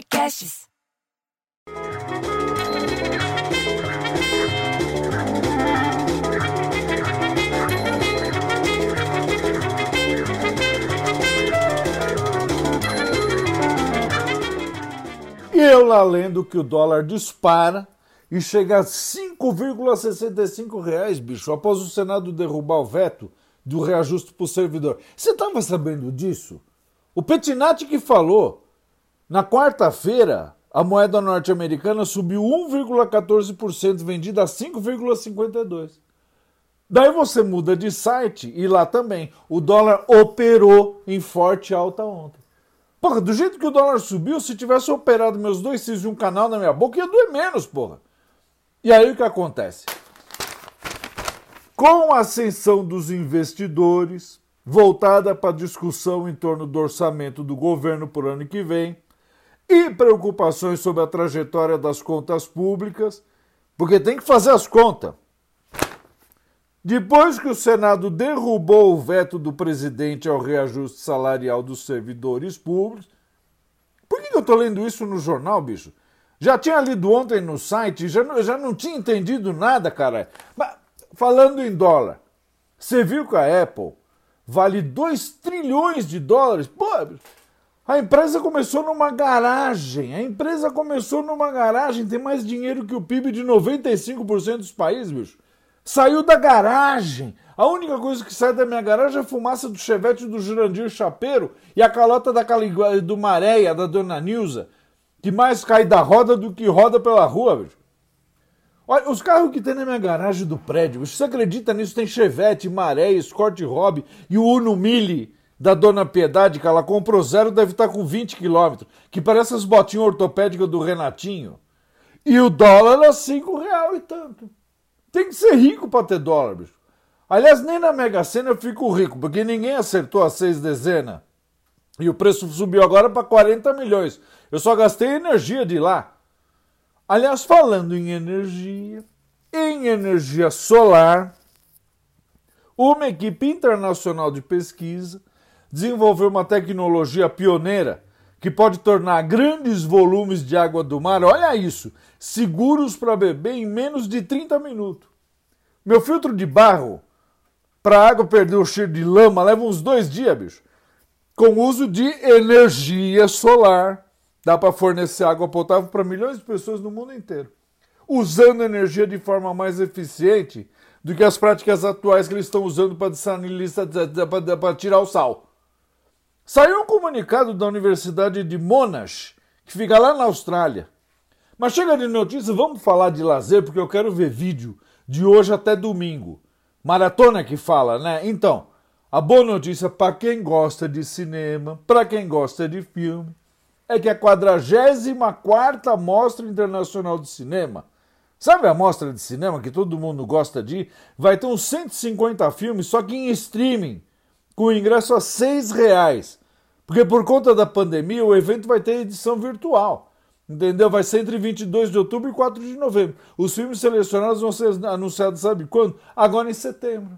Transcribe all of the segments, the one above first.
Podcasts. E eu lá lendo que o dólar dispara e chega a 5,65 reais, bicho, após o Senado derrubar o veto do reajuste para o servidor. Você estava sabendo disso? O Petinati que falou. Na quarta-feira, a moeda norte-americana subiu 1,14%, vendida a 5,52%. Daí você muda de site e lá também. O dólar operou em forte alta ontem. Porra, do jeito que o dólar subiu, se tivesse operado meus dois cis de um canal na minha boca, ia doer menos, porra. E aí o que acontece? Com a ascensão dos investidores, voltada para a discussão em torno do orçamento do governo por ano que vem, e preocupações sobre a trajetória das contas públicas, porque tem que fazer as contas. Depois que o Senado derrubou o veto do presidente ao reajuste salarial dos servidores públicos. Por que eu estou lendo isso no jornal, bicho? Já tinha lido ontem no site, já, já não tinha entendido nada, cara. Mas, falando em dólar, você viu que a Apple vale 2 trilhões de dólares? Pô, a empresa começou numa garagem. A empresa começou numa garagem, tem mais dinheiro que o PIB de 95% dos países, bicho. Saiu da garagem. A única coisa que sai da minha garagem é a fumaça do chevette do Jurandir Chapeiro e a calota da Caligua, do Maréia, da Dona Nilza, que mais cai da roda do que roda pela rua, bicho. Olha, os carros que tem na minha garagem do prédio, bicho, você acredita nisso? Tem Chevette, Maré, Escort Hobby e o Uno Mille da Dona Piedade, que ela comprou zero, deve estar com 20 quilômetros, que parece as botinhas ortopédicas do Renatinho. E o dólar é 5 real e tanto. Tem que ser rico para ter dólar, bicho. Aliás, nem na Mega Sena eu fico rico, porque ninguém acertou as seis dezenas. E o preço subiu agora para 40 milhões. Eu só gastei energia de lá. Aliás, falando em energia, em energia solar, uma equipe internacional de pesquisa desenvolveu uma tecnologia pioneira que pode tornar grandes volumes de água do mar, olha isso, seguros para beber em menos de 30 minutos. Meu filtro de barro, para a água perder o cheiro de lama, leva uns dois dias, bicho. Com uso de energia solar, dá para fornecer água potável para milhões de pessoas no mundo inteiro. Usando energia de forma mais eficiente do que as práticas atuais que eles estão usando para tirar o sal. Saiu um comunicado da Universidade de Monash, que fica lá na Austrália. Mas chega de notícia, vamos falar de lazer, porque eu quero ver vídeo de hoje até domingo. Maratona que fala, né? Então, a boa notícia para quem gosta de cinema, para quem gosta de filme, é que a 44 Mostra Internacional de Cinema, sabe a mostra de cinema que todo mundo gosta de? Vai ter uns 150 filmes, só que em streaming, com ingresso a 6 reais. Porque por conta da pandemia, o evento vai ter edição virtual. Entendeu? Vai ser entre 22 de outubro e 4 de novembro. Os filmes selecionados vão ser anunciados, sabe quando? Agora em setembro.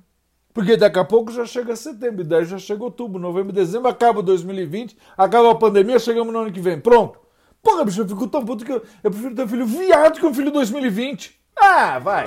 Porque daqui a pouco já chega setembro, daí já chega outubro, novembro, dezembro, acaba 2020, acaba a pandemia, chegamos no ano que vem. Pronto. Porra, bicho, eu fico tão puto que eu, eu prefiro ter um filho viado que um filho 2020. Ah, vai!